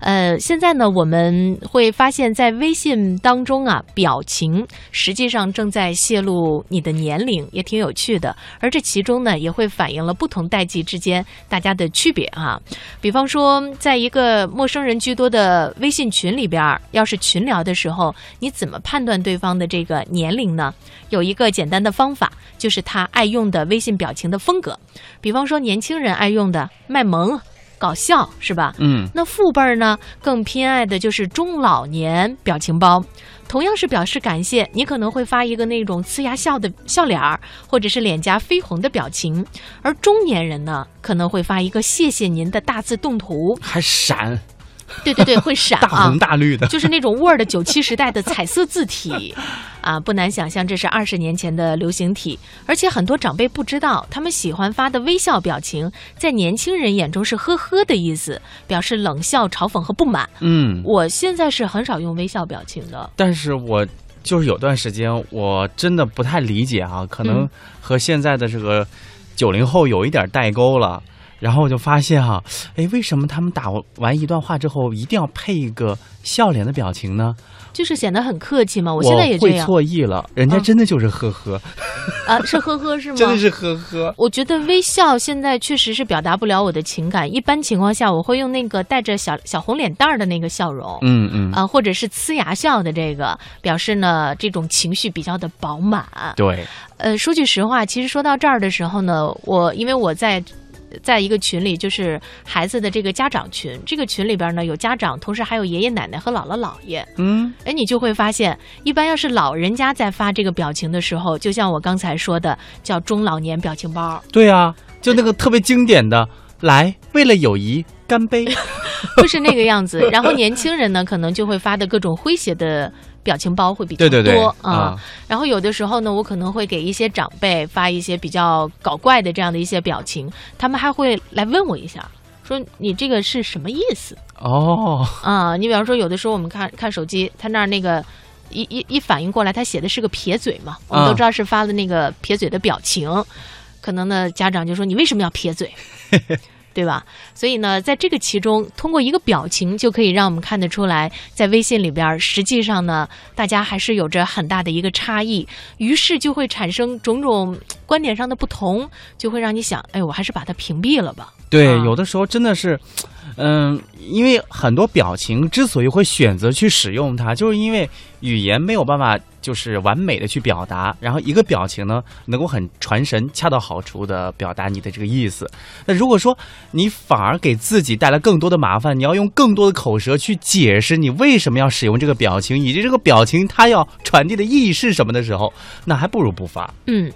呃，现在呢，我们会发现，在微信当中啊，表情实际上正在泄露你的年龄，也挺有趣的。而这其中呢，也会反映了不同代际之间大家的区别啊。比方说，在一个陌生人居多的微信群里边，要是群聊的时候，你怎么判断对方的这个年龄呢？有一个简单的方法，就是他爱用的微信表情的风格。比方说，年轻人爱用的卖萌、搞笑，是吧？嗯，那父辈儿呢，更偏爱的就是中老年表情包。同样是表示感谢，你可能会发一个那种呲牙笑的笑脸儿，或者是脸颊绯红的表情；而中年人呢，可能会发一个谢谢您的大字动图。还闪，对对对，会闪大啊红，大绿的。就是那种 Word 九七时代的彩色字体 啊，不难想象这是二十年前的流行体。而且很多长辈不知道，他们喜欢发的微笑表情，在年轻人眼中是呵呵的意思，表示冷笑、嘲讽和不满。嗯，我现在是很少用微笑表情的。但是我就是有段时间，我真的不太理解啊，可能嗯和现在的这个九零后有一点代沟了。然后我就发现哈、哎，为什么他们打完一段话之后一定要配一个笑脸的表情呢？就是显得很客气嘛。我我现在也这样会错意了，人家嗯真的就是呵呵，啊，是呵呵是吗？真的是呵呵。我觉得微笑现在确实是表达不了我的情感。一般情况下，我会用那个带着小小红脸蛋儿的那个笑容。嗯嗯，啊，或者是呲牙笑的这个，表示呢这种情绪比较的饱满。对，呃，说句实话，其实说到这儿的时候呢，我因为我在。在一个群里，就是孩子的这个家长群，这个群里边呢有家长，同时还有爷爷奶奶和姥姥姥爷。嗯，哎，你就会发现，一般要是老人家在发这个表情的时候，就像我刚才说的，叫中老年表情包，对啊，就那个特别经典的，来，为了友谊干杯。就是那个样子。然后年轻人呢，可能就会发的各种诙谐的表情包会比较多对对对，啊。然后有的时候呢，我可能会给一些长辈发一些比较搞怪的这样的一些表情，他们还会来问我一下，说你这个是什么意思哦，啊？你比方说，有的时候我们看看手机，他那儿那个。一一一反应过来，他写的是个撇嘴嘛，我们都啊知道是发的那个撇嘴的表情，可能呢家长就说你为什么要撇嘴，对吧？所以呢，在这个其中，通过一个表情就可以让我们看得出来，在微信里边，实际上呢，大家还是有着很大的一个差异，于是就会产生种种观点上的不同，就会让你想，哎，我还是把它屏蔽了吧。对，有的时候真的是，嗯，因为很多表情之所以会选择去使用它，就是因为语言没有办法就是完美的去表达，然后一个表情呢能够很传神、恰到好处的表达你的这个意思。那如果说你反而给自己带来更多的麻烦，你要用更多的口舌去解释你为什么要使用这个表情，以及这个表情它要传递的意义是什么的时候，那还不如不发。嗯，